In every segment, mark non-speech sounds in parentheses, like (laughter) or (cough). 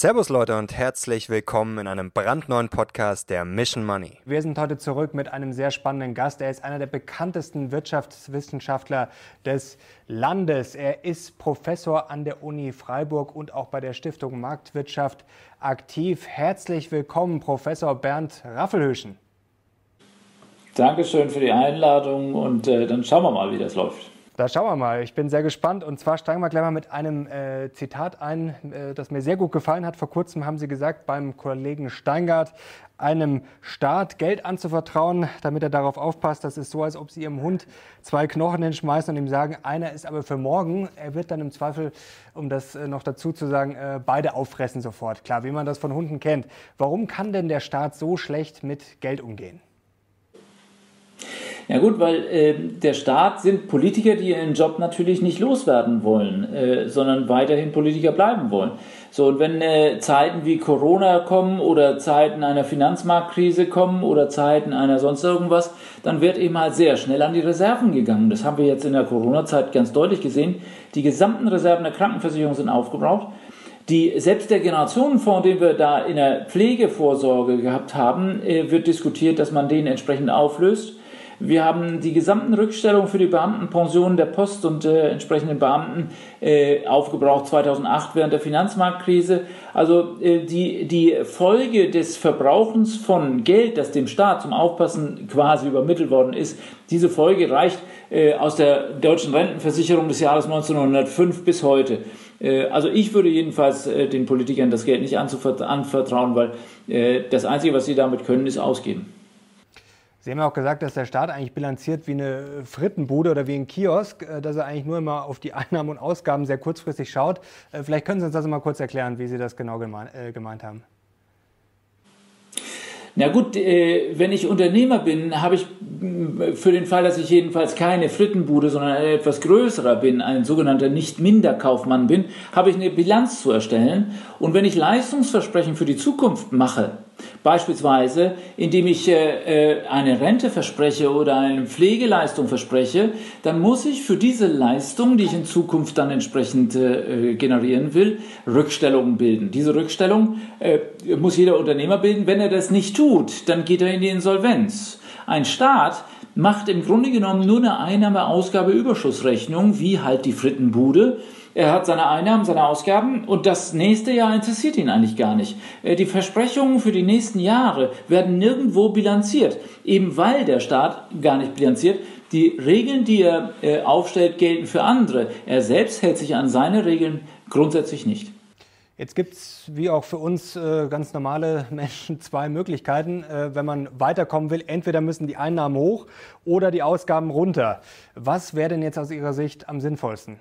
Servus Leute und herzlich willkommen in einem brandneuen Podcast der Mission Money. Wir sind heute zurück mit einem sehr spannenden Gast. Er ist einer der bekanntesten Wirtschaftswissenschaftler des Landes. Er ist Professor an der Uni Freiburg und auch bei der Stiftung Marktwirtschaft aktiv. Herzlich willkommen, Professor Bernd Raffelhöschen. Dankeschön für die Einladung und äh, dann schauen wir mal, wie das läuft. Da schauen wir mal. Ich bin sehr gespannt. Und zwar steigen wir gleich mal mit einem äh, Zitat ein, äh, das mir sehr gut gefallen hat. Vor kurzem haben Sie gesagt, beim Kollegen Steingart, einem Staat Geld anzuvertrauen, damit er darauf aufpasst. Das ist so, als ob Sie Ihrem Hund zwei Knochen hinschmeißen und ihm sagen, einer ist aber für morgen. Er wird dann im Zweifel, um das äh, noch dazu zu sagen, äh, beide auffressen sofort. Klar, wie man das von Hunden kennt. Warum kann denn der Staat so schlecht mit Geld umgehen? Ja gut, weil äh, der Staat sind Politiker, die ihren Job natürlich nicht loswerden wollen, äh, sondern weiterhin Politiker bleiben wollen. So, und wenn äh, Zeiten wie Corona kommen oder Zeiten einer Finanzmarktkrise kommen oder Zeiten einer sonst irgendwas, dann wird eben halt sehr schnell an die Reserven gegangen. Das haben wir jetzt in der Corona-Zeit ganz deutlich gesehen. Die gesamten Reserven der Krankenversicherung sind aufgebraucht. Die, selbst der Generationenfonds, den wir da in der Pflegevorsorge gehabt haben, äh, wird diskutiert, dass man den entsprechend auflöst. Wir haben die gesamten Rückstellungen für die Beamtenpensionen der Post und äh, entsprechenden Beamten äh, aufgebraucht 2008 während der Finanzmarktkrise. Also äh, die, die Folge des Verbrauchens von Geld, das dem Staat zum Aufpassen quasi übermittelt worden ist, diese Folge reicht äh, aus der deutschen Rentenversicherung des Jahres 1905 bis heute. Äh, also ich würde jedenfalls äh, den Politikern das Geld nicht anvertrauen, weil das Einzige, was sie damit können, ist ausgeben. Sie haben ja auch gesagt, dass der Staat eigentlich bilanziert wie eine Frittenbude oder wie ein Kiosk, äh, dass er eigentlich nur immer auf die Einnahmen und Ausgaben sehr kurzfristig schaut. Äh, vielleicht können Sie uns das mal kurz erklären, wie Sie das genau äh, gemeint haben. Na gut, wenn ich Unternehmer bin, habe ich für den Fall, dass ich jedenfalls keine Frittenbude, sondern ein etwas größerer bin, ein sogenannter Nicht-Minder-Kaufmann bin, habe ich eine Bilanz zu erstellen. Und wenn ich Leistungsversprechen für die Zukunft mache, Beispielsweise, indem ich äh, eine Rente verspreche oder eine Pflegeleistung verspreche, dann muss ich für diese Leistung, die ich in Zukunft dann entsprechend äh, generieren will, Rückstellungen bilden. Diese Rückstellung äh, muss jeder Unternehmer bilden. Wenn er das nicht tut, dann geht er in die Insolvenz. Ein Staat macht im Grunde genommen nur eine Einnahme-Ausgabe-Überschussrechnung, wie halt die Frittenbude er hat seine Einnahmen, seine Ausgaben und das nächste Jahr interessiert ihn eigentlich gar nicht. Äh, die Versprechungen für die nächsten Jahre werden nirgendwo bilanziert, eben weil der Staat gar nicht bilanziert. Die Regeln, die er äh, aufstellt, gelten für andere. Er selbst hält sich an seine Regeln grundsätzlich nicht. Jetzt gibt es, wie auch für uns äh, ganz normale Menschen, (laughs) zwei Möglichkeiten. Äh, wenn man weiterkommen will, entweder müssen die Einnahmen hoch oder die Ausgaben runter. Was wäre denn jetzt aus Ihrer Sicht am sinnvollsten?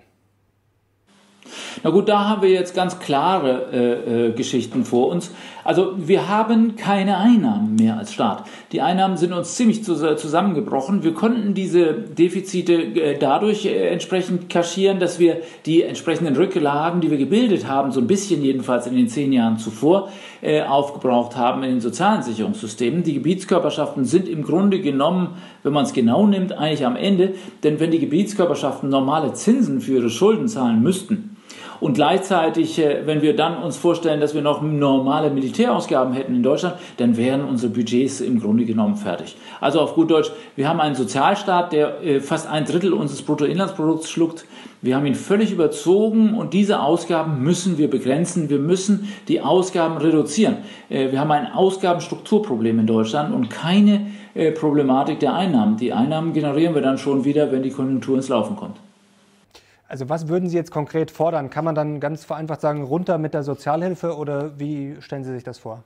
Na gut, da haben wir jetzt ganz klare äh, äh, Geschichten vor uns. Also wir haben keine Einnahmen mehr als Staat. Die Einnahmen sind uns ziemlich zusammengebrochen. Wir konnten diese Defizite äh, dadurch äh, entsprechend kaschieren, dass wir die entsprechenden Rücklagen, die wir gebildet haben, so ein bisschen jedenfalls in den zehn Jahren zuvor, äh, aufgebraucht haben in den sozialen Sicherungssystemen. Die Gebietskörperschaften sind im Grunde genommen, wenn man es genau nimmt, eigentlich am Ende. Denn wenn die Gebietskörperschaften normale Zinsen für ihre Schulden zahlen müssten, und gleichzeitig, äh, wenn wir dann uns vorstellen, dass wir noch normale Militärausgaben hätten in Deutschland, dann wären unsere Budgets im Grunde genommen fertig. Also auf gut Deutsch, wir haben einen Sozialstaat, der äh, fast ein Drittel unseres Bruttoinlandsprodukts schluckt. Wir haben ihn völlig überzogen und diese Ausgaben müssen wir begrenzen. Wir müssen die Ausgaben reduzieren. Äh, wir haben ein Ausgabenstrukturproblem in Deutschland und keine Problematik der Einnahmen. Die Einnahmen generieren wir dann schon wieder, wenn die Konjunktur ins Laufen kommt. Also was würden Sie jetzt konkret fordern? Kann man dann ganz vereinfacht sagen, runter mit der Sozialhilfe oder wie stellen Sie sich das vor?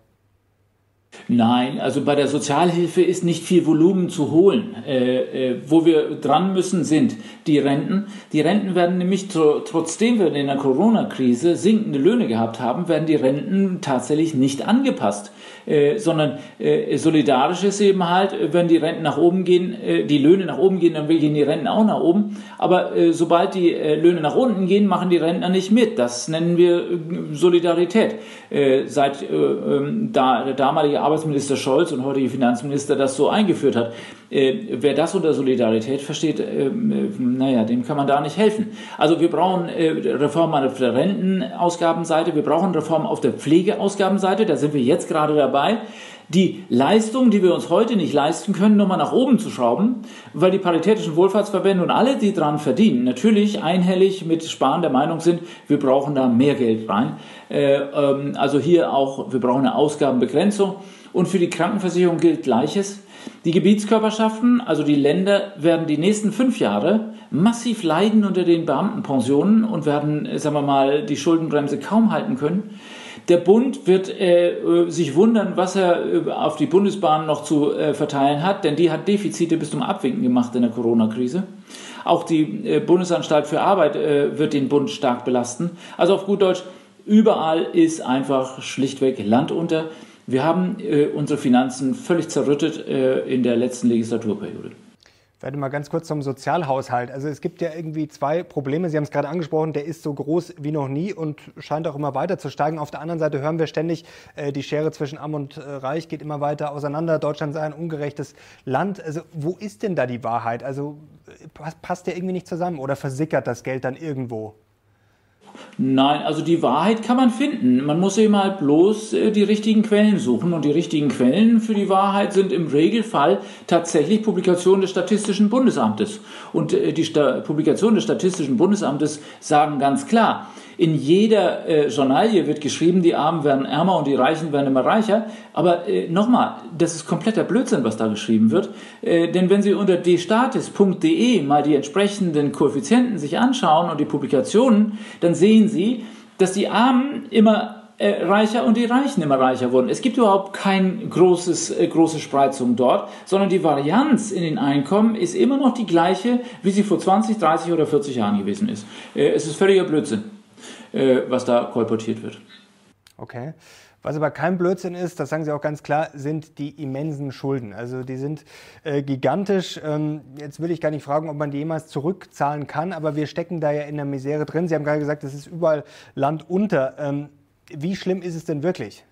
Nein, also bei der Sozialhilfe ist nicht viel Volumen zu holen. Äh, äh, wo wir dran müssen, sind die Renten. Die Renten werden nämlich, tr trotzdem wir in der Corona-Krise sinkende Löhne gehabt haben, werden die Renten tatsächlich nicht angepasst. Äh, sondern äh, solidarisch ist eben halt, wenn die Renten nach oben gehen, äh, die Löhne nach oben gehen, dann gehen die Renten auch nach oben. Aber äh, sobald die Löhne nach unten gehen, machen die Rentner nicht mit. Das nennen wir Solidarität. seit ähm, da, der damalige Arbeitsminister Scholz und heutige Finanzminister das so eingeführt hat. Äh, wer das unter Solidarität versteht, äh, naja, dem kann man da nicht helfen. Also wir brauchen Reformen auf der Rentenausgabenseite, wir brauchen Reformen auf der Pflegeausgabenseite, da sind wir jetzt gerade dabei die Leistung, die wir uns heute nicht leisten können, nochmal nach oben zu schrauben, weil die paritätischen Wohlfahrtsverbände und alle, die daran verdienen, natürlich einhellig mit Sparen der Meinung sind, wir brauchen da mehr Geld rein. Äh, ähm, also hier auch, wir brauchen eine Ausgabenbegrenzung. Und für die Krankenversicherung gilt Gleiches. Die Gebietskörperschaften, also die Länder, werden die nächsten fünf Jahre massiv leiden unter den Beamtenpensionen und werden, sagen wir mal, die Schuldenbremse kaum halten können. Der Bund wird äh, sich wundern, was er äh, auf die Bundesbahn noch zu äh, verteilen hat, denn die hat Defizite bis zum Abwinken gemacht in der Corona-Krise. Auch die äh, Bundesanstalt für Arbeit äh, wird den Bund stark belasten. Also auf gut Deutsch, überall ist einfach schlichtweg Land unter. Wir haben äh, unsere Finanzen völlig zerrüttet in der letzten Legislaturperiode. Ich werde mal ganz kurz zum Sozialhaushalt. Also es gibt ja irgendwie zwei Probleme. Sie haben es gerade angesprochen, der ist so groß wie noch nie und scheint auch immer weiter zu steigen. Auf der anderen Seite hören wir ständig, äh, die Schere zwischen Arm und äh, Reich geht immer weiter auseinander. Deutschland sei ein ungerechtes Land. Also wo ist denn da die Wahrheit? Also äh, passt der irgendwie nicht zusammen oder versickert das Geld dann irgendwo? Nein, also die Wahrheit kann man finden. Man muss eben halt bloß äh, die richtigen Quellen suchen. Und die richtigen Quellen für die Wahrheit sind im Regelfall tatsächlich Publikationen des Statistischen Bundesamtes. Und äh, die Sta Publikationen des Statistischen Bundesamtes sagen ganz klar, in jeder äh, Journalie wird geschrieben, die Armen werden ärmer und die Reichen werden immer reicher. Aber äh, nochmal, das ist kompletter Blödsinn, was da geschrieben wird. Äh, denn wenn Sie unter dstatis.de mal die entsprechenden Koeffizienten sich anschauen und die Publikationen, dann sehen Sie, dass die Armen immer äh, reicher und die Reichen immer reicher wurden. Es gibt überhaupt keine äh, große Spreizung dort, sondern die Varianz in den Einkommen ist immer noch die gleiche, wie sie vor 20, 30 oder 40 Jahren gewesen ist. Äh, es ist völliger Blödsinn. Äh, was da kolportiert wird. Okay. Was aber kein Blödsinn ist, das sagen Sie auch ganz klar, sind die immensen Schulden. Also die sind äh, gigantisch. Ähm, jetzt will ich gar nicht fragen, ob man die jemals zurückzahlen kann, aber wir stecken da ja in der Misere drin. Sie haben gerade gesagt, es ist überall Land unter. Ähm, wie schlimm ist es denn wirklich?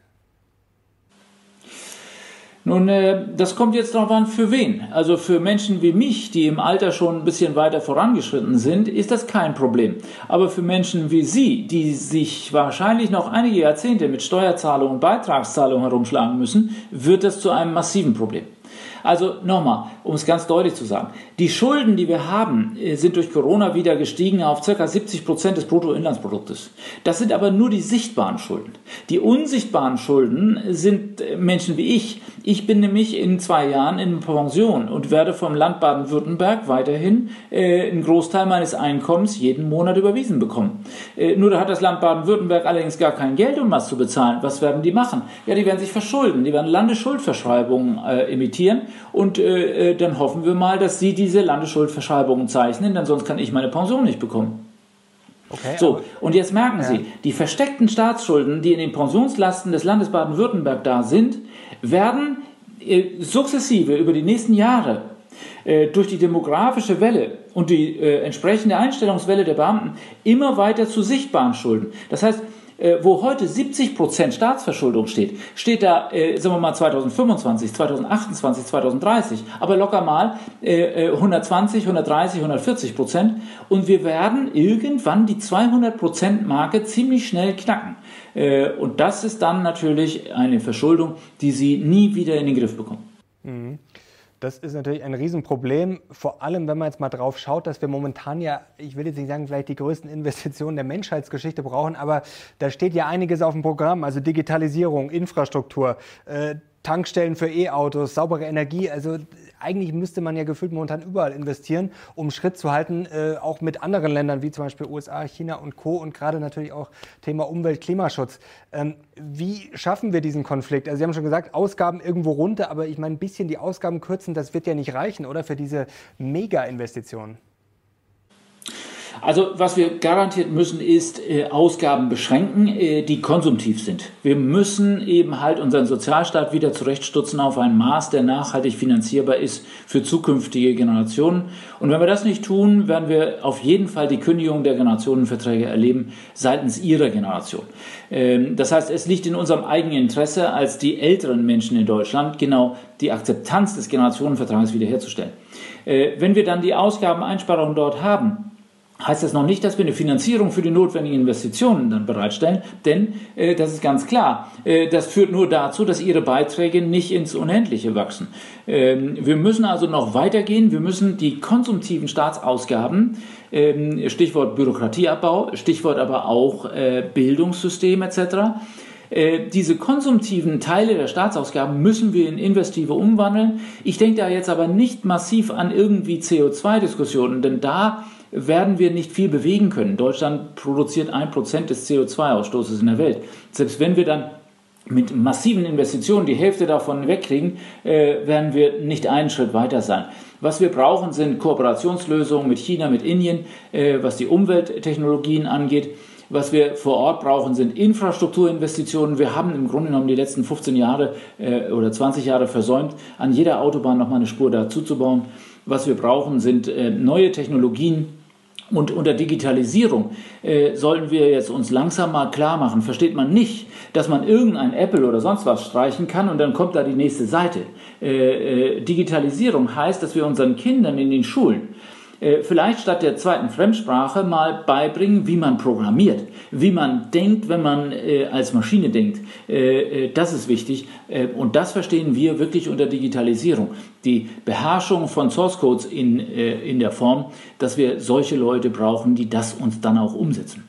Nun, äh, das kommt jetzt darauf an, für wen. Also für Menschen wie mich, die im Alter schon ein bisschen weiter vorangeschritten sind, ist das kein Problem. Aber für Menschen wie Sie, die sich wahrscheinlich noch einige Jahrzehnte mit Steuerzahlungen und Beitragszahlungen herumschlagen müssen, wird das zu einem massiven Problem. Also nochmal, um es ganz deutlich zu sagen, die Schulden, die wir haben, äh, sind durch Corona wieder gestiegen auf ca. 70 Prozent des Bruttoinlandsproduktes. Das sind aber nur die sichtbaren Schulden. Die unsichtbaren Schulden sind äh, Menschen wie ich. Ich bin nämlich in zwei Jahren in Pension und werde vom Land Baden-Württemberg weiterhin äh, einen Großteil meines Einkommens jeden Monat überwiesen bekommen. Äh, nur da hat das Land Baden-Württemberg allerdings gar kein Geld, um was zu bezahlen. Was werden die machen? Ja, die werden sich verschulden. Die werden Landesschuldverschreibungen äh, emittieren und äh, äh, dann hoffen wir mal, dass sie diese Landesschuldverschreibungen zeichnen, denn sonst kann ich meine Pension nicht bekommen. Okay, so, und jetzt merken ja. Sie, die versteckten Staatsschulden, die in den Pensionslasten des Landes Baden-Württemberg da sind, werden äh, sukzessive über die nächsten Jahre äh, durch die demografische Welle und die äh, entsprechende Einstellungswelle der Beamten immer weiter zu sichtbaren Schulden. Das heißt, äh, wo heute 70 Prozent Staatsverschuldung steht, steht da, äh, sagen wir mal 2025, 2028, 2030, aber locker mal äh, 120, 130, 140 Prozent und wir werden irgendwann die 200 Prozent Marke ziemlich schnell knacken. Äh, und das ist dann natürlich eine Verschuldung, die Sie nie wieder in den Griff bekommen. Mhm. Das ist natürlich ein Riesenproblem, vor allem wenn man jetzt mal drauf schaut, dass wir momentan ja, ich will jetzt nicht sagen, vielleicht die größten Investitionen der Menschheitsgeschichte brauchen, aber da steht ja einiges auf dem Programm, also Digitalisierung, Infrastruktur, äh, Tankstellen für E-Autos, saubere Energie. Also eigentlich müsste man ja gefühlt momentan überall investieren, um Schritt zu halten, äh, auch mit anderen Ländern wie zum Beispiel USA, China und Co. Und gerade natürlich auch Thema Umwelt, Klimaschutz. Ähm, wie schaffen wir diesen Konflikt? Also Sie haben schon gesagt, Ausgaben irgendwo runter, aber ich meine, ein bisschen die Ausgaben kürzen, das wird ja nicht reichen, oder für diese Mega-Investitionen? Also was wir garantiert müssen, ist äh, Ausgaben beschränken, äh, die konsumtiv sind. Wir müssen eben halt unseren Sozialstaat wieder zurechtstutzen auf ein Maß, der nachhaltig finanzierbar ist für zukünftige Generationen. Und wenn wir das nicht tun, werden wir auf jeden Fall die Kündigung der Generationenverträge erleben seitens ihrer Generation. Ähm, das heißt, es liegt in unserem eigenen Interesse, als die älteren Menschen in Deutschland genau die Akzeptanz des Generationenvertrages wiederherzustellen. Äh, wenn wir dann die Ausgabeneinsparungen dort haben, heißt das noch nicht, dass wir eine Finanzierung für die notwendigen Investitionen dann bereitstellen, denn äh, das ist ganz klar, äh, das führt nur dazu, dass ihre Beiträge nicht ins Unendliche wachsen. Ähm, wir müssen also noch weitergehen, wir müssen die konsumtiven Staatsausgaben, ähm, Stichwort Bürokratieabbau, Stichwort aber auch äh, Bildungssystem etc., äh, diese konsumtiven Teile der Staatsausgaben müssen wir in investive umwandeln. Ich denke da jetzt aber nicht massiv an irgendwie CO2-Diskussionen, denn da werden wir nicht viel bewegen können. Deutschland produziert ein Prozent des CO2-Ausstoßes in der Welt. Selbst wenn wir dann mit massiven Investitionen die Hälfte davon wegkriegen, äh, werden wir nicht einen Schritt weiter sein. Was wir brauchen, sind Kooperationslösungen mit China, mit Indien, äh, was die Umwelttechnologien angeht. Was wir vor Ort brauchen, sind Infrastrukturinvestitionen. Wir haben im Grunde genommen die letzten 15 Jahre äh, oder 20 Jahre versäumt, an jeder Autobahn nochmal eine Spur dazu zu bauen. Was wir brauchen, sind äh, neue Technologien, und unter Digitalisierung äh, sollen wir jetzt uns langsam mal klar machen, versteht man nicht, dass man irgendein Apple oder sonst was streichen kann und dann kommt da die nächste Seite. Äh, äh, Digitalisierung heißt, dass wir unseren Kindern in den Schulen vielleicht statt der zweiten Fremdsprache mal beibringen, wie man programmiert, wie man denkt, wenn man äh, als Maschine denkt. Äh, äh das ist wichtig äh, und das verstehen wir wirklich unter Digitalisierung. Die Beherrschung von Source Codes in, äh, in der Form, dass wir solche Leute brauchen, die das uns dann auch umsetzen.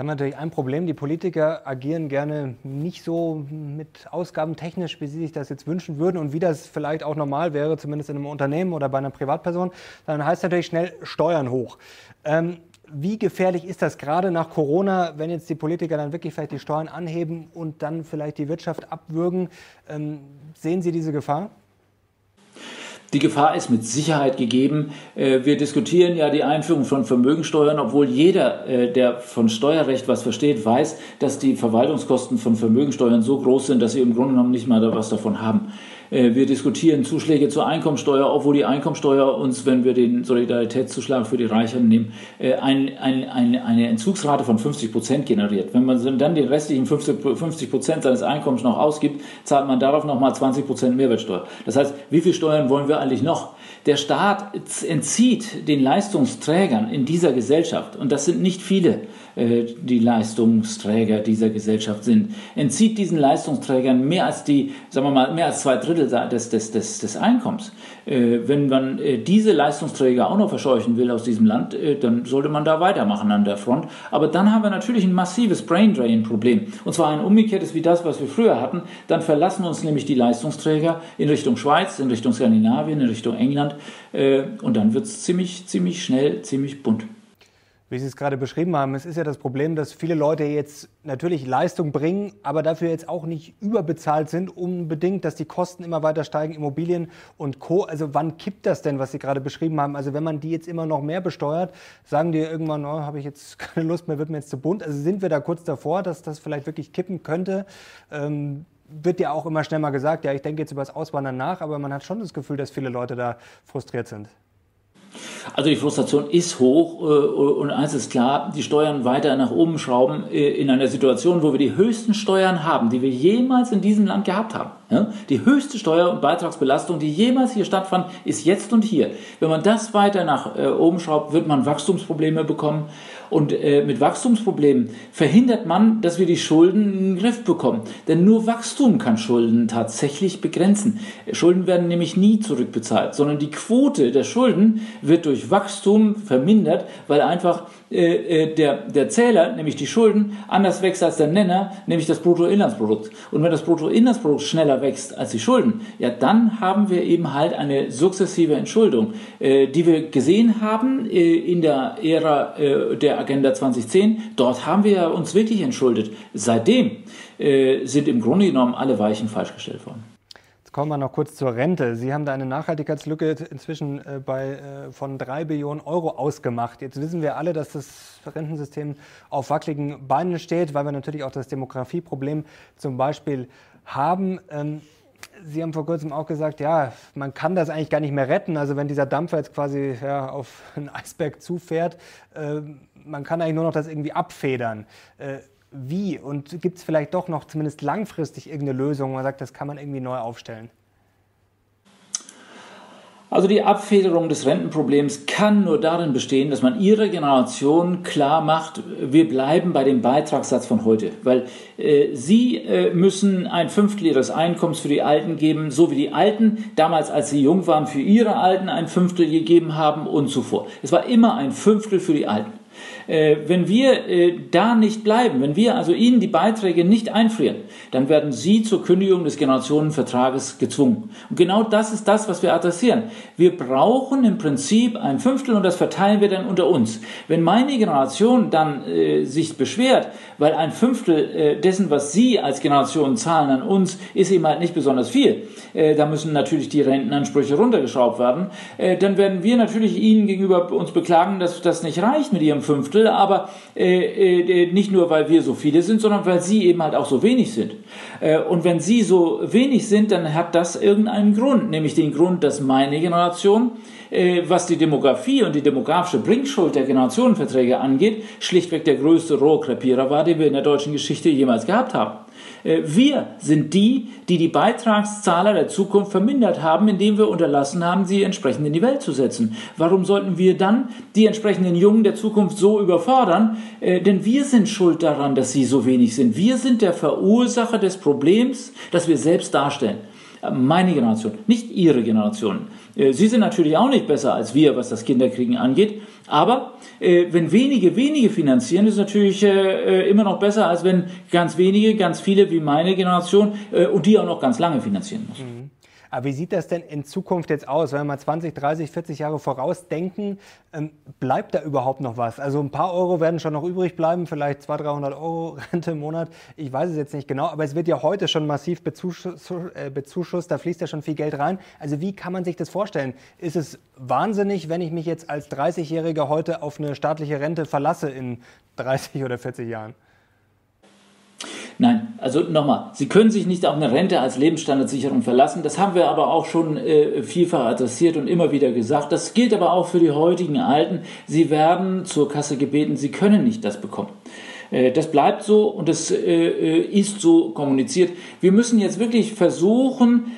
Haben natürlich ein Problem. Die Politiker agieren gerne nicht so mit Ausgaben technisch, wie sie sich das jetzt wünschen würden und wie das vielleicht auch normal wäre, zumindest in einem Unternehmen oder bei einer Privatperson. Dann heißt natürlich schnell Steuern hoch. Ähm, wie gefährlich ist das gerade nach Corona, wenn jetzt die Politiker dann wirklich vielleicht die Steuern anheben und dann vielleicht die Wirtschaft abwürgen? Ähm, sehen Sie diese Gefahr? Die Gefahr ist mit Sicherheit gegeben. Äh, wir diskutieren ja die Einführung von Vermögensteuern, obwohl jeder, äh, der von Steuerrecht was versteht, weiß, dass die Verwaltungskosten von Vermögensteuern so groß sind, dass sie im Grunde genommen nicht mal was davon haben. Äh, wir diskutieren Zuschläge zur Einkommensteuer, obwohl die Einkommensteuer uns, wenn wir den Solidaritätszuschlag für die Reicheren nehmen, äh, ein, ein, ein, eine Entzugsrate von 50 Prozent generiert. Wenn man dann den restlichen 50 Prozent seines Einkommens noch ausgibt, zahlt man darauf nochmal 20 Prozent Mehrwertsteuer. Das heißt, wie viel Steuern wollen wir eigentlich noch? Der Staat entzieht den Leistungsträgern in dieser Gesellschaft, und das sind nicht viele, äh, die Leistungsträger dieser Gesellschaft sind, entzieht diesen Leistungsträgern mehr als die, sagen wir mal, mehr als zwei Drittel des, des, des, des Einkommens. Äh, wenn man äh, diese Leistungsträger auch noch verscheuchen will aus diesem Land, dann sollte man da weitermachen an der Front. Aber dann haben wir natürlich ein massives Braindrain-Problem. Und zwar ein umgekehrtes wie das, was wir früher hatten. Dann verlassen uns nämlich die Leistungsträger in Richtung Schweiz, in Richtung Skandinavien, in Richtung England. Und dann wird es ziemlich, ziemlich schnell, ziemlich bunt wie Sie es gerade beschrieben haben, es ist ja das Problem, dass viele Leute jetzt natürlich Leistung bringen, aber dafür jetzt auch nicht überbezahlt sind, unbedingt, dass die Kosten immer weiter steigen, Immobilien und Co. Also wann kippt das denn, was Sie gerade beschrieben haben? Also wenn man die jetzt immer noch mehr besteuert, sagen die irgendwann, oh, habe ich jetzt (laughs) keine Lust mehr, wird mir jetzt zu bunt. Also sind wir da kurz davor, dass das vielleicht wirklich kippen könnte? Ähm, wird ja auch immer schnell mal gesagt, ja, ich denke jetzt über das Auswandern nach, aber man hat schon das Gefühl, dass viele Leute da frustriert sind. Also die Frustration ist hoch äh, und eins ist klar, die Steuern weiter nach oben schrauben äh, in einer Situation, wo wir die höchsten Steuern haben, die wir jemals in diesem Land gehabt haben. Die höchste Steuer- und Beitragsbelastung, die jemals hier stattfand, ist jetzt und hier. Wenn man das weiter nach äh, oben schraubt, wird man Wachstumsprobleme bekommen und mit Wachstumsproblemen verhindert man, dass wir die Schulden in den Griff bekommen. Denn nur Wachstum kann Schulden tatsächlich begrenzen. Schulden werden nämlich nie zurückbezahlt, sondern die Quote der Schulden wird durch Wachstum vermindert, weil einfach äh, äh, der, der Zähler, nämlich die Schulden, anders wächst als der Nenner, nämlich das Bruttoinlandsprodukt. Und wenn das Bruttoinlandsprodukt schneller wächst als die Schulden, ja, dann haben wir eben halt eine sukzessive Entschuldung, äh, die wir gesehen haben äh, in der Ära äh, der Agenda 2010. Dort haben wir uns wirklich entschuldet. Seitdem äh, sind im Grunde genommen alle Weichen falsch gestellt worden. Kommen wir noch kurz zur Rente. Sie haben da eine Nachhaltigkeitslücke inzwischen äh, bei, äh, von drei Billionen Euro ausgemacht. Jetzt wissen wir alle, dass das Rentensystem auf wackeligen Beinen steht, weil wir natürlich auch das Demografieproblem zum Beispiel haben. Ähm, Sie haben vor kurzem auch gesagt, ja, man kann das eigentlich gar nicht mehr retten. Also wenn dieser Dampfer jetzt quasi ja, auf einen Eisberg zufährt, äh, man kann eigentlich nur noch das irgendwie abfedern. Wie? Und gibt es vielleicht doch noch zumindest langfristig irgendeine Lösung, wo man sagt, das kann man irgendwie neu aufstellen? Also die Abfederung des Rentenproblems kann nur darin bestehen, dass man ihrer Generation klar macht, wir bleiben bei dem Beitragssatz von heute, weil äh, sie äh, müssen ein Fünftel ihres Einkommens für die Alten geben, so wie die Alten damals, als sie jung waren, für ihre Alten ein Fünftel gegeben haben und zuvor. Es war immer ein Fünftel für die Alten. Äh, wenn wir äh, da nicht bleiben, wenn wir also Ihnen die Beiträge nicht einfrieren, dann werden Sie zur Kündigung des Generationenvertrages gezwungen. Und genau das ist das, was wir adressieren. Wir brauchen im Prinzip ein Fünftel und das verteilen wir dann unter uns. Wenn meine Generation dann äh, sich beschwert, weil ein Fünftel äh, dessen, was Sie als Generation zahlen an uns, ist eben halt nicht besonders viel, äh, da müssen natürlich die Rentenansprüche runtergeschraubt werden, äh, dann werden wir natürlich Ihnen gegenüber uns beklagen, dass das nicht reicht mit Ihrem Fünftel, aber äh, äh, nicht nur, weil wir so viele sind, sondern weil Sie eben halt auch so wenig sind. Äh, und wenn Sie so wenig sind, dann hat das irgendeinen Grund, nämlich den Grund, dass meine Generation äh, was die Demografie und die demografische Bringschuld der Generationenverträge angeht, schlichtweg der größte Rohrkrepierer war, den wir in der deutschen Geschichte jemals gehabt haben. Äh, wir sind die, die die Beitragszahler der Zukunft vermindert haben, indem wir unterlassen haben, sie entsprechend in die Welt zu setzen. Warum sollten wir dann die entsprechenden Jungen der Zukunft so überfordern? Äh, denn wir sind schuld daran, dass sie so wenig sind. Wir sind der Verursacher des Problems, das wir selbst darstellen. Meine Generation, nicht Ihre Generation. Äh, Sie sind natürlich auch nicht besser als wir, was das Kinderkriegen angeht. Aber äh, wenn wenige wenige finanzieren, ist natürlich äh, immer noch besser, als wenn ganz wenige, ganz viele wie meine Generation äh, und die auch noch ganz lange finanzieren müssen. Mhm. Aber wie sieht das denn in Zukunft jetzt aus? Wenn wir mal 20, 30, 40 Jahre vorausdenken, ähm, bleibt da überhaupt noch was? Also ein paar Euro werden schon noch übrig bleiben, vielleicht 200, 300 Euro (laughs) Rente im Monat. Ich weiß es jetzt nicht genau, aber es wird ja heute schon massiv bezuschusst, äh, bezuschusst da fließt ja schon viel Geld rein. Also wie kann man sich das vorstellen? Ist es wahnsinnig, wenn ich mich jetzt als 30-Jähriger heute auf eine staatliche Rente verlasse in 30 oder 40 Jahren? Nein, also nochmal, Sie können sich nicht auf eine Rente als Lebensstandardsicherung verlassen. Das haben wir aber auch schon äh, vielfach adressiert und immer wieder gesagt. Das gilt aber auch für die heutigen Alten. Sie werden zur Kasse gebeten, Sie können nicht das bekommen. Äh, das bleibt so und das äh, äh, ist so kommuniziert. Wir müssen jetzt wirklich versuchen,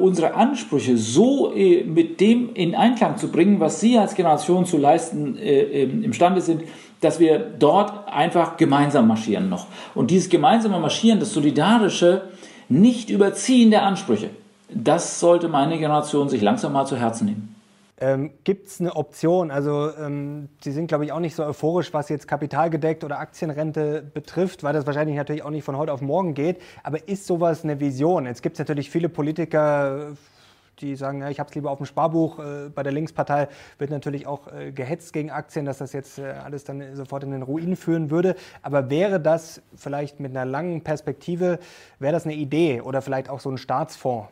unsere Ansprüche so mit dem in Einklang zu bringen, was Sie als Generation zu leisten imstande sind, dass wir dort einfach gemeinsam marschieren noch. Und dieses gemeinsame Marschieren, das solidarische, nicht überziehen der Ansprüche, das sollte meine Generation sich langsam mal zu Herzen nehmen. Ähm, Gibt es eine Option? Also ähm, Sie sind, glaube ich, auch nicht so euphorisch, was jetzt kapitalgedeckt oder Aktienrente betrifft, weil das wahrscheinlich natürlich auch nicht von heute auf morgen geht. Aber ist sowas eine Vision? Jetzt gibt es natürlich viele Politiker, die sagen, ja, ich habe es lieber auf dem Sparbuch. Äh, bei der Linkspartei wird natürlich auch äh, gehetzt gegen Aktien, dass das jetzt äh, alles dann sofort in den Ruin führen würde. Aber wäre das vielleicht mit einer langen Perspektive, wäre das eine Idee oder vielleicht auch so ein Staatsfonds?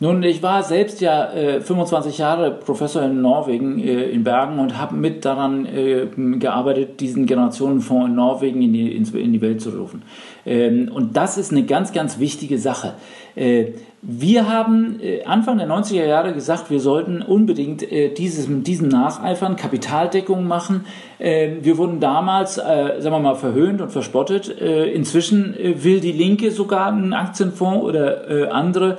Nun, ich war selbst ja äh, 25 Jahre Professor in Norwegen, äh, in Bergen, und habe mit daran äh, gearbeitet, diesen Generationenfonds in Norwegen in die, in die Welt zu rufen. Ähm, und das ist eine ganz, ganz wichtige Sache. Äh, wir haben äh, Anfang der 90er Jahre gesagt, wir sollten unbedingt äh, dieses, diesem nacheifern, Kapitaldeckung machen. Wir wurden damals, sagen wir mal, verhöhnt und verspottet. Inzwischen will die Linke sogar einen Aktienfonds oder andere.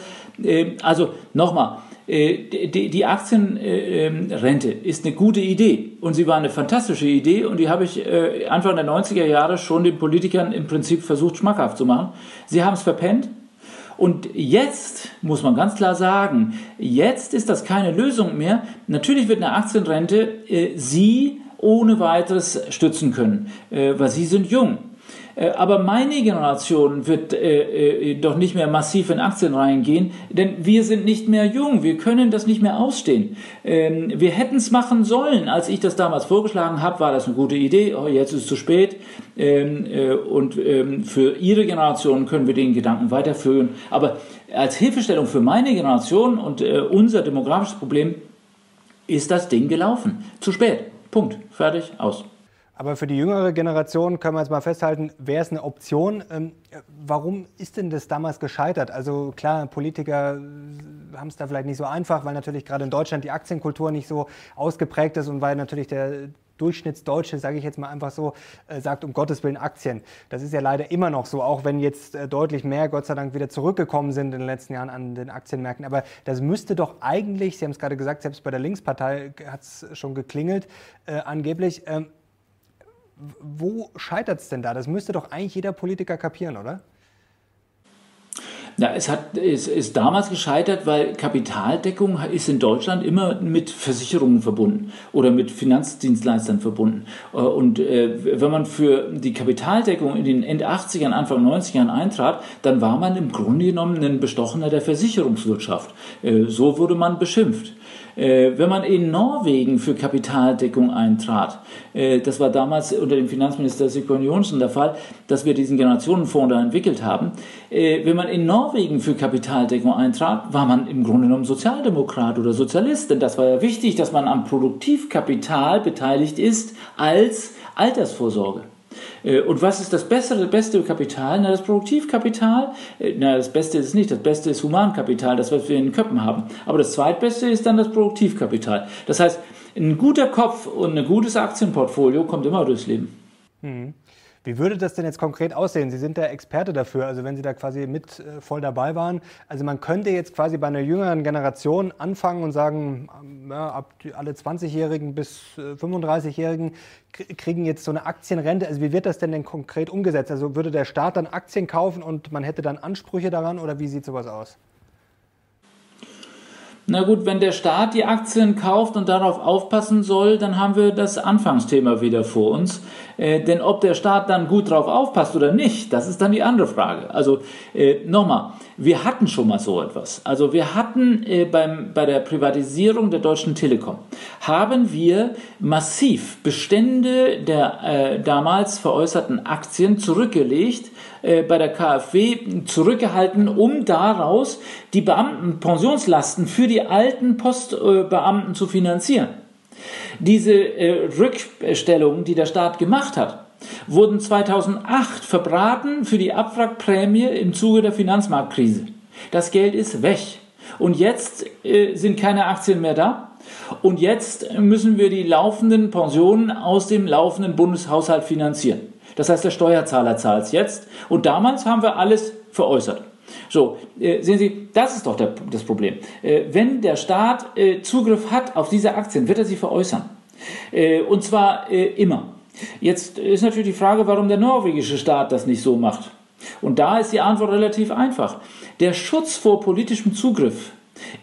Also nochmal, die Aktienrente ist eine gute Idee und sie war eine fantastische Idee und die habe ich Anfang der 90er Jahre schon den Politikern im Prinzip versucht schmackhaft zu machen. Sie haben es verpennt, und jetzt muss man ganz klar sagen, jetzt ist das keine Lösung mehr. Natürlich wird eine Aktienrente äh, Sie ohne weiteres stützen können, äh, weil Sie sind jung. Äh, aber meine Generation wird äh, äh, doch nicht mehr massiv in Aktien reingehen, denn wir sind nicht mehr jung, wir können das nicht mehr ausstehen. Ähm, wir hätten es machen sollen. Als ich das damals vorgeschlagen habe, war das eine gute Idee. Oh, jetzt ist es zu spät. Ähm, äh, und ähm, für Ihre Generation können wir den Gedanken weiterführen. Aber als Hilfestellung für meine Generation und äh, unser demografisches Problem ist das Ding gelaufen. Zu spät. Punkt. Fertig. Aus. Aber für die jüngere Generation können wir jetzt mal festhalten, wäre es eine Option. Ähm, warum ist denn das damals gescheitert? Also klar, Politiker haben es da vielleicht nicht so einfach, weil natürlich gerade in Deutschland die Aktienkultur nicht so ausgeprägt ist und weil natürlich der Durchschnittsdeutsche, sage ich jetzt mal einfach so, äh, sagt, um Gottes Willen Aktien. Das ist ja leider immer noch so, auch wenn jetzt äh, deutlich mehr, Gott sei Dank, wieder zurückgekommen sind in den letzten Jahren an den Aktienmärkten. Aber das müsste doch eigentlich, Sie haben es gerade gesagt, selbst bei der Linkspartei hat es schon geklingelt, äh, angeblich, ähm, wo scheitert es denn da? Das müsste doch eigentlich jeder Politiker kapieren, oder? Ja, es hat, es ist damals gescheitert, weil Kapitaldeckung ist in Deutschland immer mit Versicherungen verbunden oder mit Finanzdienstleistern verbunden. Äh, und äh, wenn man für die Kapitaldeckung in den End 80ern, Anfang 90ern eintrat, dann war man im Grunde genommen ein Bestochener der Versicherungswirtschaft. Äh, so wurde man beschimpft. Äh, wenn man in Norwegen für Kapitaldeckung eintrat, äh, das war damals unter dem Finanzminister Sigbjørn Johnsen der Fall, dass wir diesen Generationenfonds da entwickelt haben. Äh, wenn man in Norwegen für Kapitaldeckung eintrat, war man im Grunde genommen Sozialdemokrat oder Sozialist, denn das war ja wichtig, dass man am Produktivkapital beteiligt ist als Altersvorsorge. Äh, und was ist das bessere, beste Kapital? Na, das Produktivkapital. Äh, na, das Beste ist es nicht. Das Beste ist Humankapital, das, was wir in den Köpfen haben. Aber das Zweitbeste ist dann das Produktivkapital. Das heißt, ein guter Kopf und ein gutes Aktienportfolio kommt immer durchs Leben. Mhm. Wie würde das denn jetzt konkret aussehen? Sie sind der Experte dafür, also wenn Sie da quasi mit äh, voll dabei waren. Also man könnte jetzt quasi bei einer jüngeren Generation anfangen und sagen, ähm, ja, ab alle 20-Jährigen bis äh, 35-Jährigen kriegen jetzt so eine Aktienrente. Also wie wird das denn denn konkret umgesetzt? Also würde der Staat dann Aktien kaufen und man hätte dann Ansprüche daran oder wie sieht sowas aus? Na gut, wenn der Staat die Aktien kauft und darauf aufpassen soll, dann haben wir das Anfangsthema wieder vor uns. Äh, denn ob der Staat dann gut drauf aufpasst oder nicht, das ist dann die andere Frage. Also äh, nochmal, wir hatten schon mal so etwas. Also wir hatten äh, beim, bei der Privatisierung der Deutschen Telekom, haben wir massiv Bestände der äh, damals veräußerten Aktien zurückgelegt, äh, bei der KfW zurückgehalten, um daraus die Beamtenpensionslasten für die alten Postbeamten zu finanzieren. Diese äh, Rückstellungen, die der Staat gemacht hat, wurden 2008 verbraten für die Abwrackprämie im Zuge der Finanzmarktkrise. Das Geld ist weg. Und jetzt äh, sind keine Aktien mehr da. Und jetzt müssen wir die laufenden Pensionen aus dem laufenden Bundeshaushalt finanzieren. Das heißt, der Steuerzahler zahlt es jetzt. Und damals haben wir alles veräußert. So, äh, sehen Sie, das ist doch der, das Problem. Äh, wenn der Staat äh, Zugriff hat auf diese Aktien, wird er sie veräußern. Und zwar immer. Jetzt ist natürlich die Frage, warum der norwegische Staat das nicht so macht. Und da ist die Antwort relativ einfach. Der Schutz vor politischem Zugriff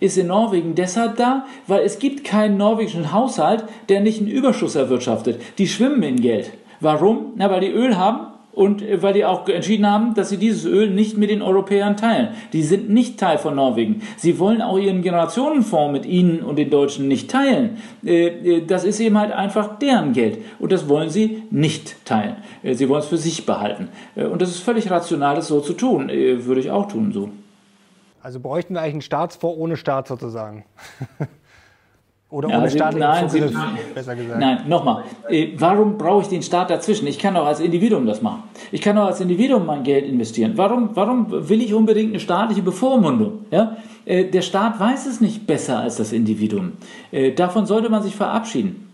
ist in Norwegen deshalb da, weil es gibt keinen norwegischen Haushalt, der nicht einen Überschuss erwirtschaftet. Die schwimmen in Geld. Warum? Na, weil die Öl haben und äh, weil die auch entschieden haben, dass sie dieses Öl nicht mit den Europäern teilen. Die sind nicht Teil von Norwegen. Sie wollen auch ihren Generationenfonds mit ihnen und den Deutschen nicht teilen. Äh, äh, das ist eben halt einfach deren Geld. Und das wollen sie nicht teilen. Sie wollen es für sich behalten. Und das ist völlig rational, das so zu tun. Würde ich auch tun, so. Also bräuchten wir eigentlich einen Staatsfonds ohne Staat sozusagen. (laughs) Oder ja, ohne also, staatlichen nein, Zugriff, Sie, besser gesagt. Nein, nochmal. Äh, warum brauche ich den Staat dazwischen? Ich kann doch als Individuum das machen. Ich kann doch als Individuum mein Geld investieren. Warum, warum will ich unbedingt eine staatliche Bevormundung? Ja? Äh, der Staat weiß es nicht besser als das Individuum. Äh, davon sollte man sich verabschieden.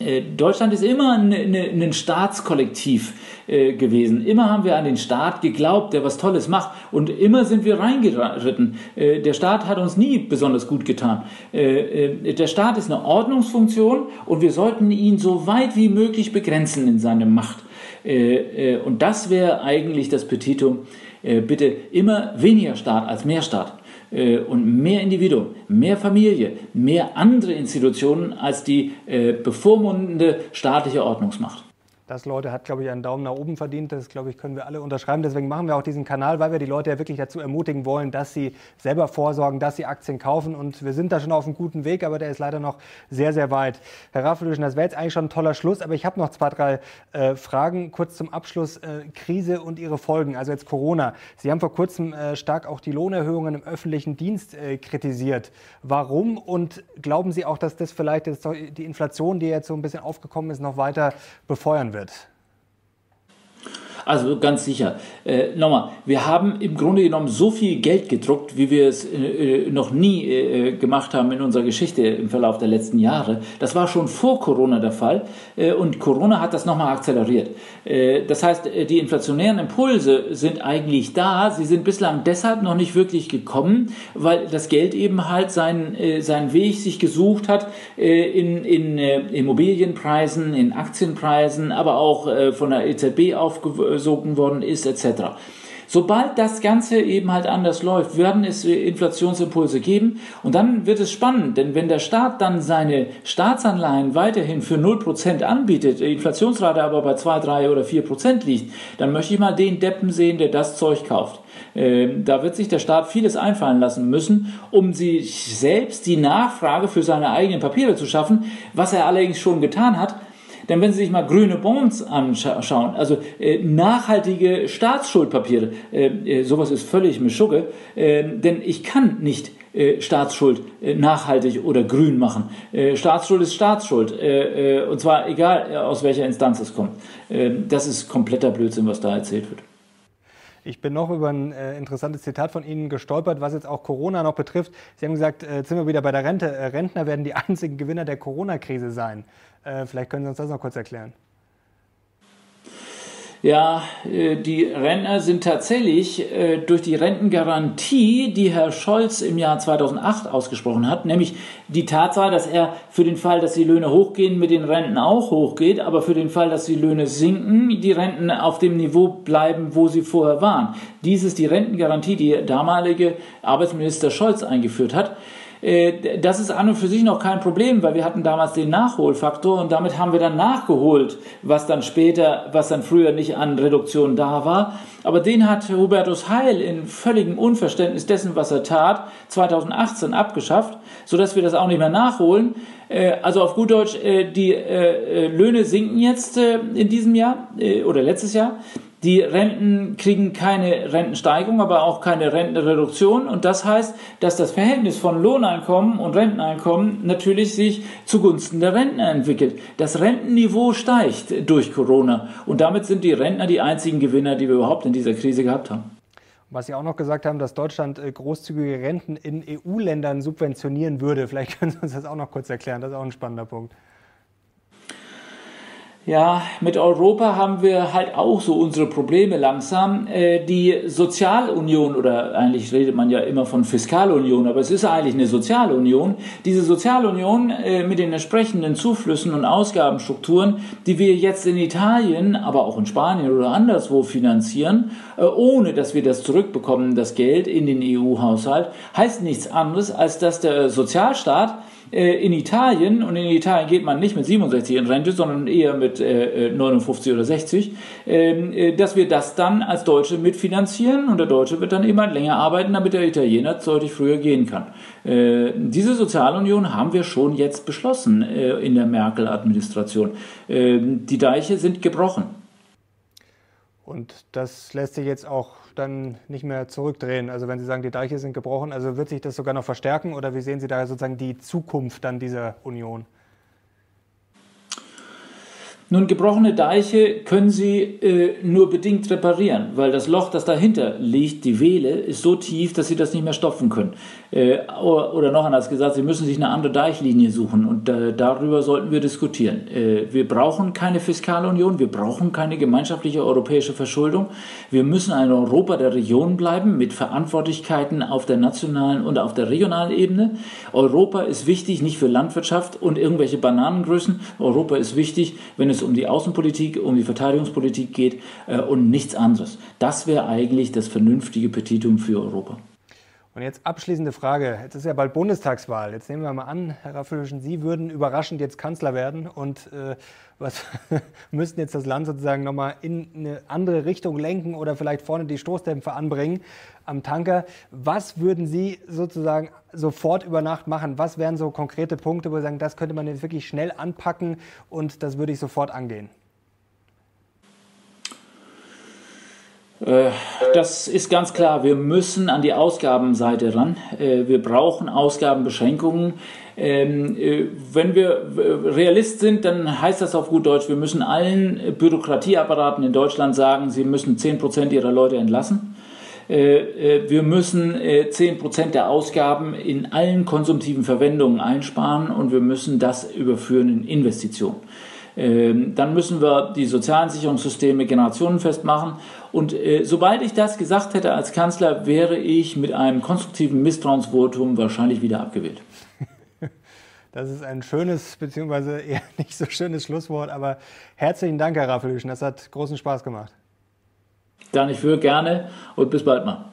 Äh, Deutschland ist immer ein, ein Staatskollektiv äh, gewesen. Immer haben wir an den Staat geglaubt, der was Tolles macht. Und immer sind wir reingeritten. Äh, der Staat hat uns nie besonders gut getan. Der Staat ist eine Ordnungsfunktion und wir sollten ihn so weit wie möglich begrenzen in seiner Macht. Und das wäre eigentlich das Petitum. Bitte immer weniger Staat als mehr Staat. Äh, und mehr Individuum, mehr Familie, mehr andere Institutionen als die äh, bevormundende staatliche Ordnungsmacht. Das, Leute, hat, glaube ich, einen Daumen nach oben verdient. Das, glaube ich, können wir alle unterschreiben. Deswegen machen wir auch diesen Kanal, weil wir die Leute ja wirklich dazu ermutigen wollen, dass sie selber vorsorgen, dass sie Aktien kaufen. Und wir sind da schon auf einem guten Weg, aber der ist leider noch sehr, sehr weit. Herr Raffelüschen, das wäre jetzt eigentlich schon ein toller Schluss, aber ich habe noch zwei, drei äh, Fragen. Kurz zum Abschluss. Äh, Krise und ihre Folgen, also jetzt Corona. Sie haben vor kurzem äh, stark auch die Lohnerhöhungen im öffentlichen Dienst äh, kritisiert. Warum? Und glauben Sie auch, dass das vielleicht die Inflation, die jetzt so ein bisschen aufgekommen ist, noch weiter befeuern wird? Wird. Also ganz sicher. Äh, nochmal, wir haben im Grunde genommen so viel Geld gedruckt, wie wir es äh, äh, noch nie äh, gemacht haben in unserer Geschichte im Verlauf der letzten Jahre. Das war schon vor Corona der Fall äh, und Corona hat das nochmal akzeleriert. Äh, das heißt, die inflationären Impulse sind eigentlich da. Sie sind bislang deshalb noch nicht wirklich gekommen, weil das Geld eben halt seinen, seinen Weg sich gesucht hat in, in Immobilienpreisen, in Aktienpreisen, aber auch von der EZB aufgeworfen angesogen worden ist, etc. Sobald das Ganze eben halt anders läuft, werden es Inflationsimpulse geben und dann wird es spannend, denn wenn der Staat dann seine Staatsanleihen weiterhin für 0% anbietet, die Inflationsrate aber bei 2, 3 oder 4% liegt, dann möchte ich mal den Deppen sehen, der das Zeug kauft. Ähm, da wird sich der Staat vieles einfallen lassen müssen, um sich selbst die Nachfrage für seine eigenen Papiere zu schaffen, was er allerdings schon getan hat, denn wenn Sie sich mal grüne Bonds anschauen, also äh, nachhaltige Staatsschuldpapiere, äh, äh, sowas ist völlig Mischugge, äh, denn ich kann nicht äh, Staatsschuld äh, nachhaltig oder grün machen. Staatsschuld ist Staatsschuld und zwar egal aus welcher Instanz es kommt. das ist kompletter Blödsinn, was da erzählt wird. Ich bin noch über ein äh, interessantes Zitat von Ihnen gestolpert, was jetzt auch Corona noch betrifft. Sie haben gesagt, äh, sind wir wieder bei der Rente. Äh, Rentner werden die einzigen Gewinner der Corona-Krise sein. Äh, vielleicht können Sie uns das noch kurz erklären. Ja, äh, die Rentner sind tatsächlich äh, durch die Rentengarantie, die Herr Scholz im Jahr 2008 ausgesprochen hat, nämlich die Tatsache, dass er für den Fall, dass die Löhne hochgehen, mit den Renten auch hochgeht, aber für den Fall, dass die Löhne sinken, die Renten auf dem Niveau bleiben, wo sie vorher waren. Dies ist die Rentengarantie, die der damalige Arbeitsminister Scholz eingeführt hat. Äh, das ist an und für sich noch kein Problem, weil wir hatten damals den Nachholfaktor und damit haben wir dann nachgeholt, was dann später, was dann früher nicht an Reduktion da war. Aber den hat Hubertus Heil in völligem Unverständnis dessen, was er tat, 2018 abgeschafft, sodass wir das auch nicht mehr nachholen. Äh, also auf gut Deutsch, äh, die Löhne sinken jetzt in diesem Jahr oder letztes Jahr. Die Renten kriegen keine Rentensteigerung, aber auch keine Rentenreduktion. Und das heißt, dass das Verhältnis von Lohneinkommen und Renteneinkommen natürlich sich zugunsten der Rentner entwickelt. Das Rentenniveau steigt durch Corona. Und damit sind die Rentner die einzigen Gewinner, die wir überhaupt in dieser Krise gehabt haben. Was Sie auch noch gesagt haben, dass Deutschland äh, großzügige Renten in EU-Ländern subventionieren würde. Vielleicht können Sie uns das auch noch kurz erklären. Das ist auch ein spannender Punkt. Ja, mit Europa haben wir halt auch so unsere Probleme langsam. Äh, die Sozialunion, oder eigentlich redet man ja immer von Fiskalunion, aber es ist eigentlich eine Sozialunion. Diese Sozialunion äh, mit den entsprechenden Zuflüssen und Ausgabenstrukturen, die wir jetzt in Italien, aber auch in Spanien oder anderswo finanzieren, äh, ohne dass wir das zurückbekommen, das Geld in den EU-Haushalt, heißt nichts anderes, als dass der Sozialstaat in Italien, und in Italien geht man nicht mit 67 in Rente, sondern eher mit 59 äh, oder 60, ähm, äh, dass wir das dann als Deutsche mitfinanzieren und der Deutsche wird dann immer länger arbeiten, damit der Italiener deutlich früher gehen kann. Diese Sozialunion haben wir schon jetzt beschlossen in der Merkel-Administration. Ähm, die Deiche sind gebrochen. Und das lässt sich jetzt auch dann nicht mehr zurückdrehen. Also wenn Sie sagen, die Deiche sind gebrochen, also wird sich das sogar noch verstärken oder wie sehen Sie da sozusagen die Zukunft dann dieser Union? Nun, gebrochene Deiche können Sie äh, nur bedingt reparieren, weil das Loch, das dahinter liegt, die Wehle, ist so tief, dass Sie das nicht mehr stopfen können. Äh, oder, oder, noch anders gesagt, Sie müssen sich eine andere Deichlinie suchen und äh, darüber sollten wir diskutieren. Äh, wir brauchen keine Fiskalunion, wir brauchen keine gemeinschaftliche europäische Verschuldung. Wir müssen ein Europa der Regionen bleiben mit Verantwortlichkeiten auf der nationalen und auf der regionalen Ebene. Europa ist wichtig, nicht für Landwirtschaft und irgendwelche Bananengrößen. Europa ist wichtig, wenn es es um die Außenpolitik, um die Verteidigungspolitik geht äh, und nichts anderes. Das wäre eigentlich das vernünftige Petitum für Europa. Und jetzt abschließende Frage. Jetzt ist ja bald Bundestagswahl. Jetzt nehmen wir mal an, Herr Raffelischen, Sie würden überraschend jetzt Kanzler werden und äh, was (laughs) müssten jetzt das Land sozusagen nochmal in eine andere Richtung lenken oder vielleicht vorne die Stoßdämpfer anbringen am Tanker. Was würden Sie sozusagen sofort über Nacht machen? Was wären so konkrete Punkte, wo Sie sagen, das könnte man jetzt wirklich schnell anpacken und das würde ich sofort angehen? Äh, das ist ganz klar. Wir müssen an die Ausgabenseite ran. Äh, wir brauchen Ausgabenbeschränkungen. Ähm, äh, wenn wir Realist sind, dann heißt das auf gut Deutsch, wir müssen allen Bürokratieapparaten in Deutschland sagen, sie müssen 10% ihrer Leute entlassen. Wir müssen 10% der Ausgaben in allen konsumtiven Verwendungen einsparen und wir müssen das überführen in Investitionen. Ähm, dann müssen wir die sozialen Sicherungssysteme generationenfest machen. Und äh, sobald ich das gesagt hätte als Kanzler, wäre ich mit einem konstruktiven Misstrauensvotum wahrscheinlich wieder abgewählt. (laughs) Das ist ein schönes, beziehungsweise eher (laughs) nicht so schönes Schlusswort, aber herzlichen Dank, Herr Raffelüschen. Das hat großen Spaß gemacht. Dann ich für gerne und bis bald mal.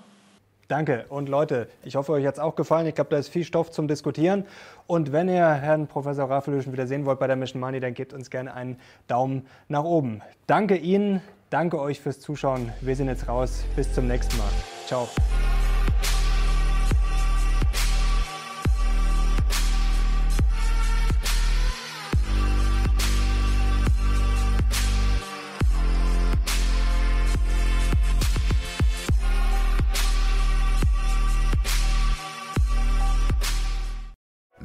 Danke. Und Leute, ich hoffe, euch hat es auch gefallen. Ich glaube, da ist viel Stoff zum Diskutieren. Und wenn ihr Herrn Professor Raffelüschen wieder sehen wollt bei der Mission Money, dann gebt uns gerne einen Daumen nach oben. Danke Ihnen, danke euch fürs Zuschauen. Wir sind jetzt raus. Bis zum nächsten Mal. Ciao.